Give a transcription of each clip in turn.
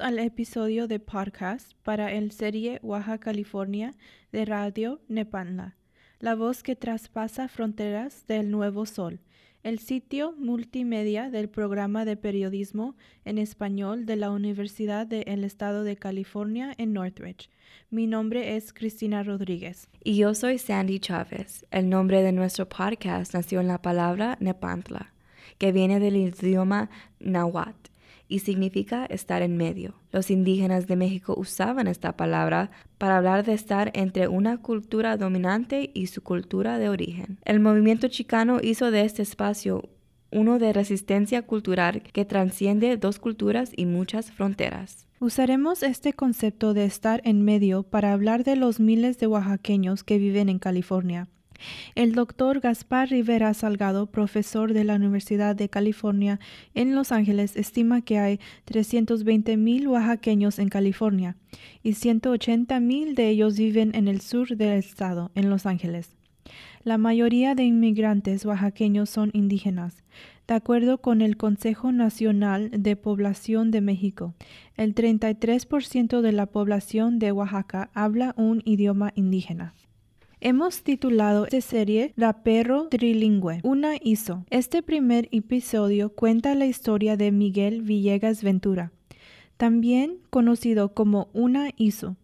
Al episodio de podcast para el serie Oaxaca, California de Radio Nepantla, la voz que traspasa fronteras del Nuevo Sol, el sitio multimedia del programa de periodismo en español de la Universidad del Estado de California en Northridge. Mi nombre es Cristina Rodríguez. Y yo soy Sandy Chávez. El nombre de nuestro podcast nació en la palabra Nepantla, que viene del idioma náhuatl y significa estar en medio. Los indígenas de México usaban esta palabra para hablar de estar entre una cultura dominante y su cultura de origen. El movimiento chicano hizo de este espacio uno de resistencia cultural que transciende dos culturas y muchas fronteras. Usaremos este concepto de estar en medio para hablar de los miles de oaxaqueños que viven en California. El doctor Gaspar Rivera Salgado, profesor de la Universidad de California en Los Ángeles, estima que hay 320 mil oaxaqueños en California y 180 mil de ellos viven en el sur del estado, en Los Ángeles. La mayoría de inmigrantes oaxaqueños son indígenas. De acuerdo con el Consejo Nacional de Población de México, el 33% de la población de Oaxaca habla un idioma indígena. Hemos titulado esta serie Rapero Trilingüe, una ISO. Este primer episodio cuenta la historia de Miguel Villegas Ventura, también conocido como una ISO.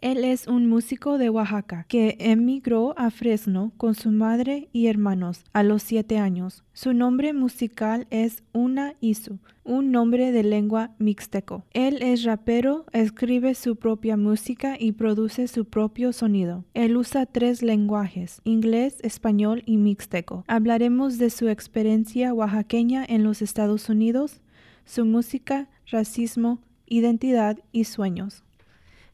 Él es un músico de Oaxaca que emigró a Fresno con su madre y hermanos a los siete años. Su nombre musical es Una Isu, un nombre de lengua mixteco. Él es rapero, escribe su propia música y produce su propio sonido. Él usa tres lenguajes, inglés, español y mixteco. Hablaremos de su experiencia oaxaqueña en los Estados Unidos, su música, racismo, identidad y sueños.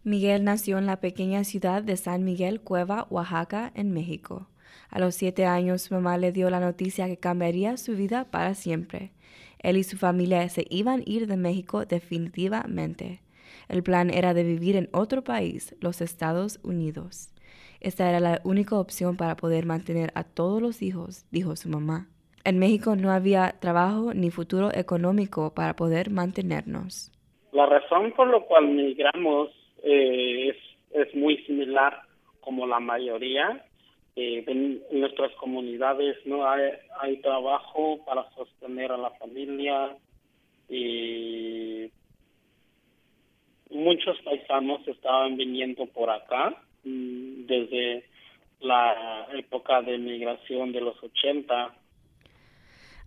Miguel nació en la pequeña ciudad de San Miguel Cueva, Oaxaca, en México. A los siete años su mamá le dio la noticia que cambiaría su vida para siempre. Él y su familia se iban a ir de México definitivamente. El plan era de vivir en otro país, los Estados Unidos. Esta era la única opción para poder mantener a todos los hijos, dijo su mamá. En México no había trabajo ni futuro económico para poder mantenernos. La razón por la cual migramos eh, es, es muy similar como la mayoría. Eh, en, nuestras comunidades no hay, hay trabajo para sostener a la familia y muchos paisanos estaban viniendo por acá mm, desde la época de migración de los 80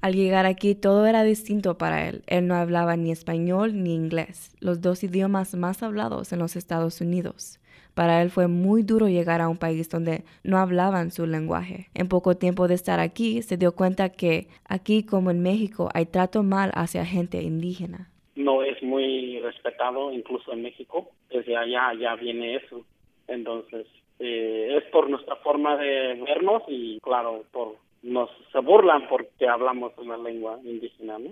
al llegar aquí todo era distinto para él. Él no hablaba ni español ni inglés, los dos idiomas más hablados en los Estados Unidos. Para él fue muy duro llegar a un país donde no hablaban su lenguaje. En poco tiempo de estar aquí, se dio cuenta que aquí como en México hay trato mal hacia gente indígena. No es muy respetado, incluso en México. Desde allá ya viene eso. Entonces, eh, es por nuestra forma de vernos y, claro, por nos se burlan porque hablamos una lengua indígena, ¿no?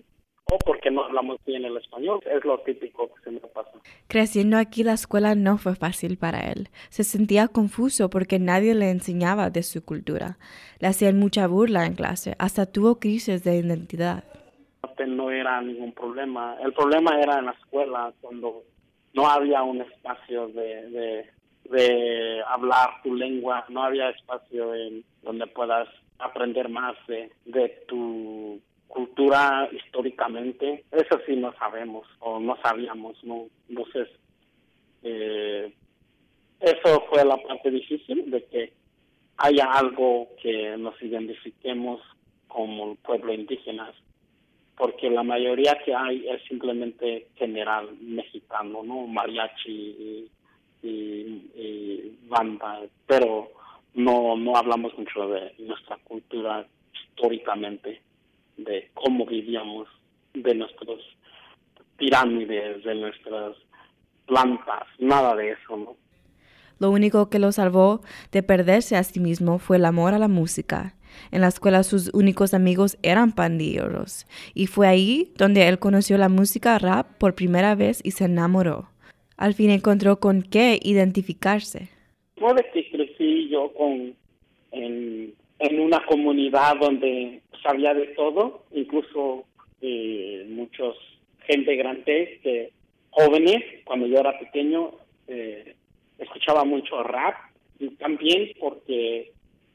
O porque no hablamos bien el español, es lo típico que se me pasa. Creciendo aquí la escuela no fue fácil para él. Se sentía confuso porque nadie le enseñaba de su cultura. Le hacían mucha burla en clase, hasta tuvo crisis de identidad. No era ningún problema. El problema era en la escuela, cuando no había un espacio de, de, de hablar tu lengua, no había espacio en donde puedas aprender más de, de tu cultura históricamente. Eso sí no sabemos o no sabíamos, ¿no? Entonces, eh, eso fue la parte difícil de que haya algo que nos identifiquemos como pueblo indígena, porque la mayoría que hay es simplemente general mexicano, ¿no? Mariachi y banda, pero no, no hablamos mucho de nuestra cultura históricamente, de cómo vivíamos de nuestros pirámides, de nuestras plantas, nada de eso, ¿no? Lo único que lo salvó de perderse a sí mismo fue el amor a la música. En la escuela sus únicos amigos eran pandilleros, y fue ahí donde él conoció la música rap por primera vez y se enamoró. Al fin encontró con qué identificarse. Crecí yo con, en, una comunidad donde sabía de todo, incluso eh, muchos gente grande, que jóvenes, cuando yo era pequeño, eh, escuchaba mucho rap y también porque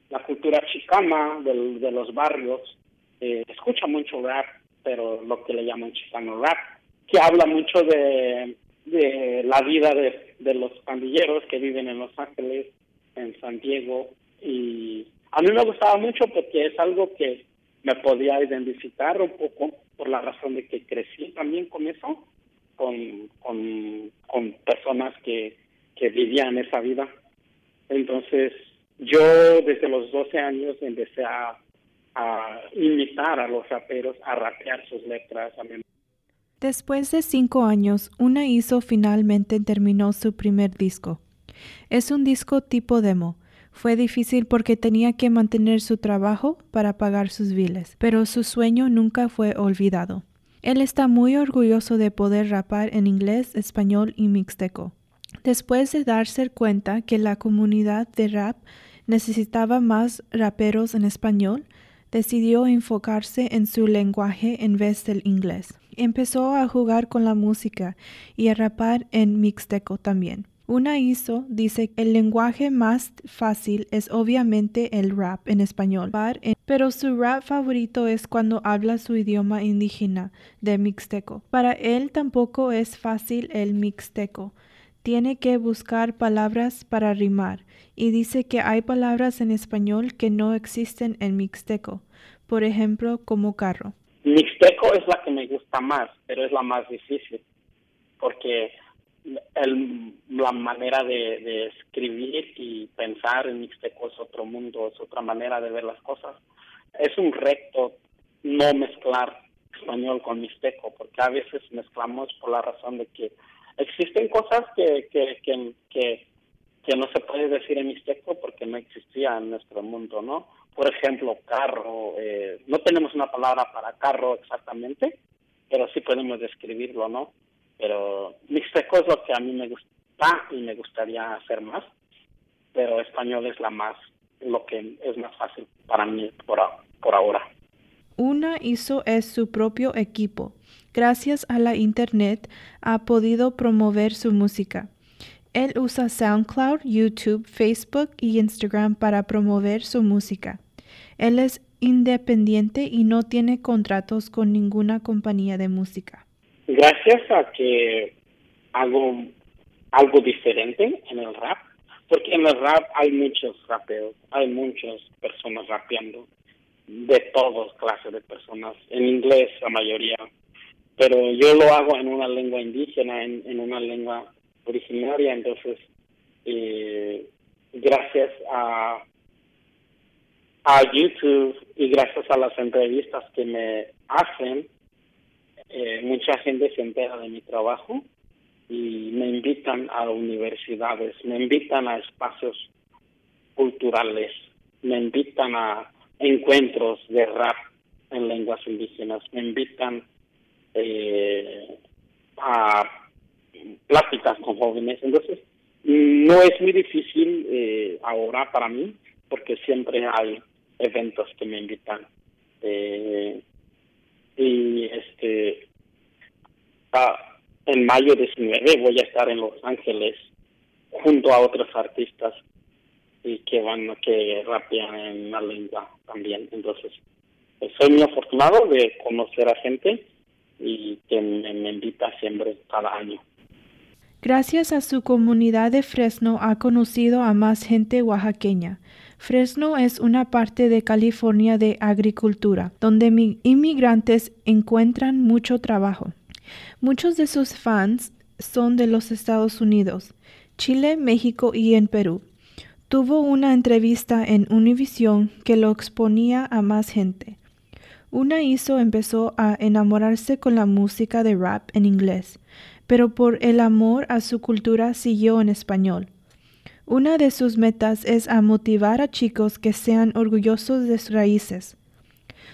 la cultura chicana de los barrios eh, escucha mucho rap, pero lo que le llaman chicano rap, que habla mucho de, la vida de los pandilleros que viven en Los Ángeles, en San Diego, y a mí me gustaba mucho porque es algo que me podía identificar un poco por la razón de que crecí también con eso, con, con, personas que, que vivían esa vida. Entonces, yo desde los 12 años empecé a, a imitar a los raperos, a rapear sus letras. Después de cinco años, Una hizo finalmente terminó su primer disco. Es un disco tipo demo. Fue difícil porque tenía que mantener su trabajo para pagar sus biles, pero su sueño nunca fue olvidado. Él está muy orgulloso de poder rapar en inglés, español y mixteco. Después de darse cuenta que la comunidad de rap necesitaba más raperos en español, decidió enfocarse en su lenguaje en vez del inglés. Empezó a jugar con la música y a rapar en mixteco también. Una hizo dice que el lenguaje más fácil es obviamente el rap en español, pero su rap favorito es cuando habla su idioma indígena de mixteco. Para él tampoco es fácil el mixteco tiene que buscar palabras para rimar y dice que hay palabras en español que no existen en mixteco, por ejemplo, como carro. Mixteco es la que me gusta más, pero es la más difícil, porque el, la manera de, escribir y pensar en mixteco es otro mundo, es otra manera de ver las cosas. Es un reto no mezclar español con mixteco, porque a veces mezclamos por la razón de que existen cosas que, que, que, que, no se puede decir en mixteco porque no existía en nuestro mundo, ¿no? Por ejemplo, carro, eh, no tenemos una palabra para carro exactamente, pero sí podemos describirlo, ¿no? Pero mixteco es lo que a mí me gusta y me gustaría hacer más, pero español es la más, lo que es más fácil para mí por, por ahora. Una hizo es su propio equipo gracias a la Internet, ha podido promover su música. Él usa SoundCloud, YouTube, Facebook y Instagram para promover su música. Él es independiente y no tiene contratos con ninguna compañía de música. Gracias a que hago algo diferente en el rap, porque en el rap hay muchos rapeos, hay muchas personas rapeando, de todas clases de personas, en inglés la mayoría, pero yo lo hago en una lengua indígena, en, en una lengua originaria, entonces eh, gracias a, a YouTube y gracias a las entrevistas que me hacen, eh, mucha gente se entera de mi trabajo y me invitan a universidades, me invitan a espacios culturales, me invitan a encuentros de rap en lenguas indígenas, me invitan eh, a pláticas con jóvenes. Entonces, no es muy difícil eh, ahora para mí, porque siempre hay eventos que me invitan. Eh, y este, en mayo 19 voy a estar en Los Ángeles junto a otros artistas y que van que rapean en la lengua también. Entonces, soy muy afortunado de conocer a gente y que me, invita siempre cada año. Gracias a su comunidad de Fresno ha conocido a más gente oaxaqueña. Fresno es una parte de California de agricultura, donde inmigrantes encuentran mucho trabajo. Muchos de sus fans son de los Estados Unidos, Chile, México y en Perú. Tuvo una entrevista en Univision que lo exponía a más gente. Una hizo empezó a enamorarse con la música de rap en inglés, pero por el amor a su cultura siguió en español. Una de sus metas es a motivar a chicos que sean orgullosos de sus raíces.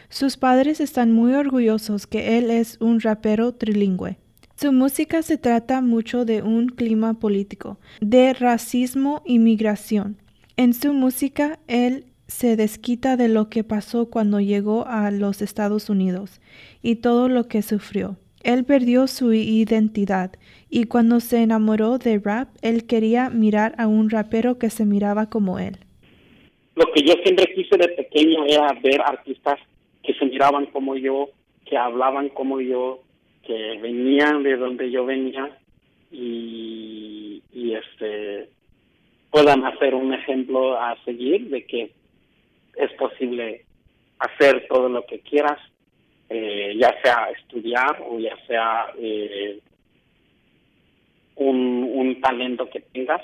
Sus padres están muy orgullosos que él es un rapero trilingüe. Su música se trata mucho de un clima político, de racismo y migración. En su música, él se desquita de lo que pasó cuando llegó a los Estados Unidos y todo lo que sufrió. Él perdió su identidad y cuando se enamoró de rap, él quería mirar a un rapero que se miraba como él. Lo que yo siempre quise de pequeño era ver artistas que se miraban como yo, que hablaban como yo, que venían de donde yo venía y, este puedan hacer un ejemplo a seguir de que es posible hacer todo lo que quieras, eh, ya sea estudiar o ya sea eh, un, un talento que tengas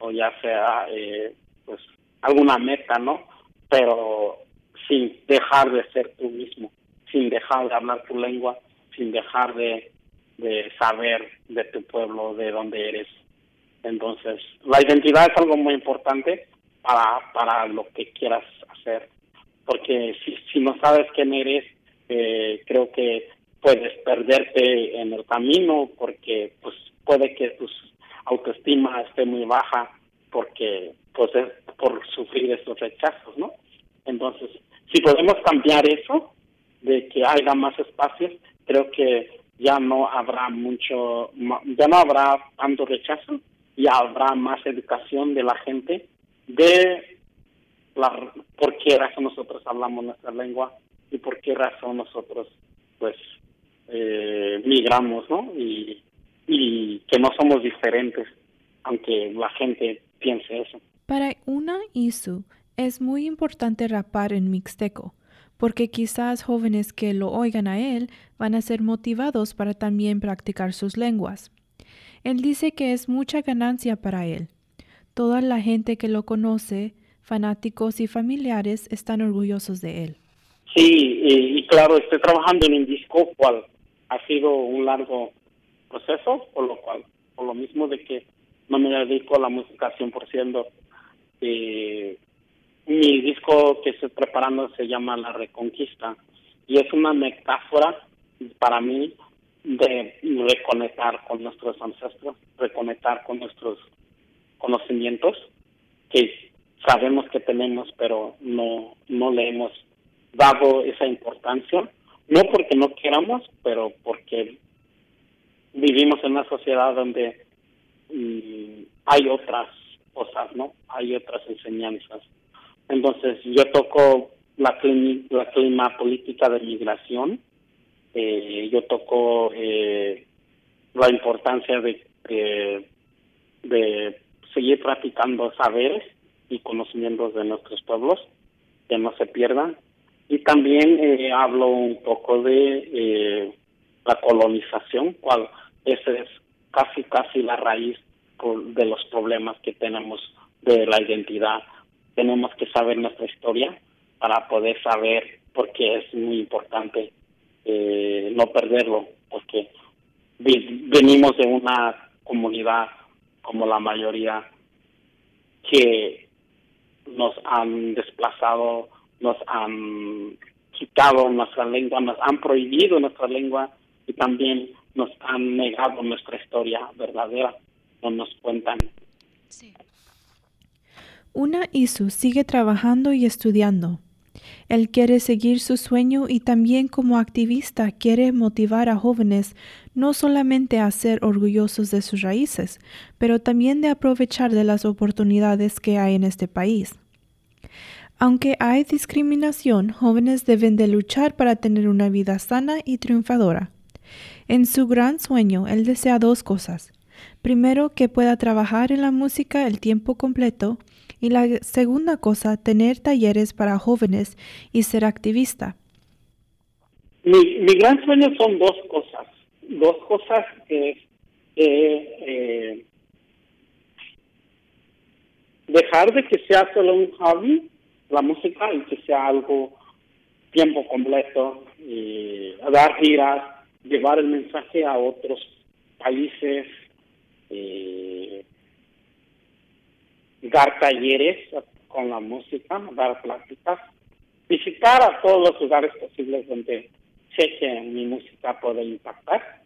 o ya sea eh, pues alguna meta, ¿no? Pero sin dejar de ser tú mismo, sin dejar de hablar tu lengua, sin dejar de, de saber de tu pueblo, de dónde eres. Entonces, la identidad es algo muy importante para, para lo que quieras hacer, porque si, si no sabes quién eres, eh, creo que puedes perderte en el camino porque pues puede que tu autoestima esté muy baja porque pues es por sufrir esos rechazos, ¿no? Entonces, si podemos cambiar eso, de que haya más espacios, creo que ya no habrá mucho, ya no habrá tanto rechazo y habrá más educación de la gente de la, por qué razón nosotros hablamos nuestra lengua y por qué razón nosotros pues eh, migramos, ¿no? Y, que no somos diferentes, aunque la gente piense eso. Para una ISU es muy importante rapar en mixteco, porque quizás jóvenes que lo oigan a él van a ser motivados para también practicar sus lenguas. Él dice que es mucha ganancia para él. Toda la gente que lo conoce, fanáticos y familiares, están orgullosos de él. Sí, y, claro, estoy trabajando en un disco cual ha sido un largo proceso, por lo cual, por lo mismo de que no me dedico a la música 100%, eh, mi disco que estoy preparando se llama La Reconquista y es una metáfora para mí de reconectar con nuestros ancestros, reconectar con nuestros conocimientos que sabemos que tenemos pero no no le hemos dado esa importancia. No porque no queramos pero porque vivimos en una sociedad donde mm, hay otras cosas no hay otras enseñanzas entonces yo toco la clima, política de migración. Eh, yo toco eh, la importancia de, de seguir practicando saberes y conocimientos de nuestros pueblos que no se pierdan. Y también eh, hablo un poco de eh, la colonización cual esa es casi casi la raíz de los problemas que tenemos de la identidad tenemos que saber nuestra historia para poder saber por qué es muy importante eh, no perderlo, porque venimos de una comunidad como la mayoría que nos han desplazado, nos han quitado nuestra lengua, nos han prohibido nuestra lengua y también nos han negado nuestra historia verdadera, no nos cuentan. Una ISU sigue trabajando y estudiando. Él quiere seguir su sueño y también como activista quiere motivar a jóvenes no solamente a ser orgullosos de sus raíces, pero también de aprovechar de las oportunidades que hay en este país. Aunque hay discriminación, jóvenes deben de luchar para tener una vida sana y triunfadora. En su gran sueño, él desea dos cosas. Primero, que pueda trabajar en la música el tiempo completo y la segunda cosa, tener talleres para jóvenes y ser activista. Mi, mi gran sueño son dos cosas. Dos cosas que eh, dejar de que sea solo un hobby, la música, y que sea algo tiempo completo dar giras, llevar el mensaje a otros países, eh, dar talleres con la música, dar pláticas, visitar a todos los lugares posibles donde sé que mi música puede impactar.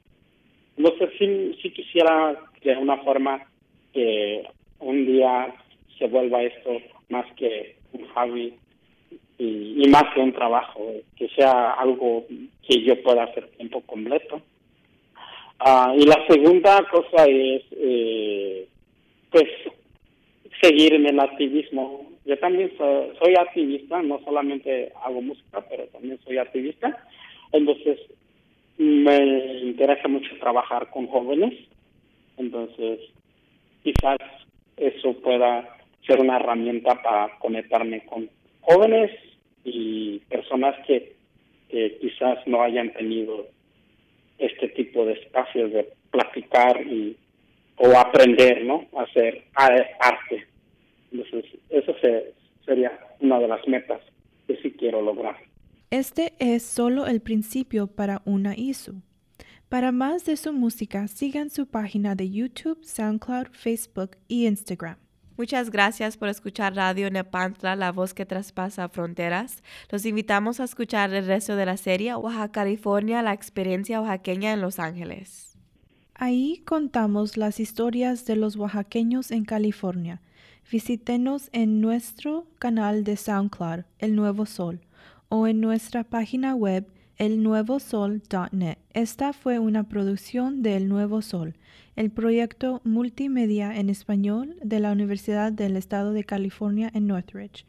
No sé si, si quisiera de una forma que un día se vuelva esto más que un hobby y, más que un trabajo, que sea algo que yo pueda hacer tiempo completo. Ah, y la segunda cosa es, eh, pues, seguir en el activismo. Yo también soy, activista, no solamente hago música, pero también soy activista. Entonces, me interesa mucho trabajar con jóvenes. Entonces, quizás eso pueda ser una herramienta para conectarme con jóvenes y personas que, quizás no hayan tenido este tipo de espacios de platicar y o aprender, ¿no? Hacer arte. Entonces, eso sería una de las metas que sí quiero lograr. Este es solo el principio para una ISU. Para más de su música, sigan su página de YouTube, SoundCloud, Facebook y Instagram. Muchas gracias por escuchar Radio Nepantla, la voz que traspasa fronteras. Los invitamos a escuchar el resto de la serie Oaxaca, California, la experiencia oaxaqueña en Los Ángeles. Ahí contamos las historias de los oaxaqueños en California. Visítenos en nuestro canal de SoundCloud, El Nuevo Sol, o en nuestra página web elnuevosol.net. Esta fue una producción de El Nuevo Sol el proyecto multimedia en español de la Universidad del Estado de California en Northridge.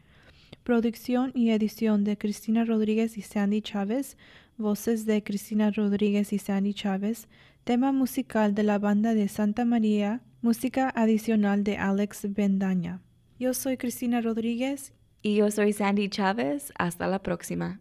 Producción y edición de Cristina Rodríguez y Sandy Chávez, voces de Cristina Rodríguez y Sandy Chávez, tema musical de la banda de Santa María, música adicional de Alex Bendaña. Yo soy Cristina Rodríguez. Y yo soy Sandy Chávez. Hasta la próxima.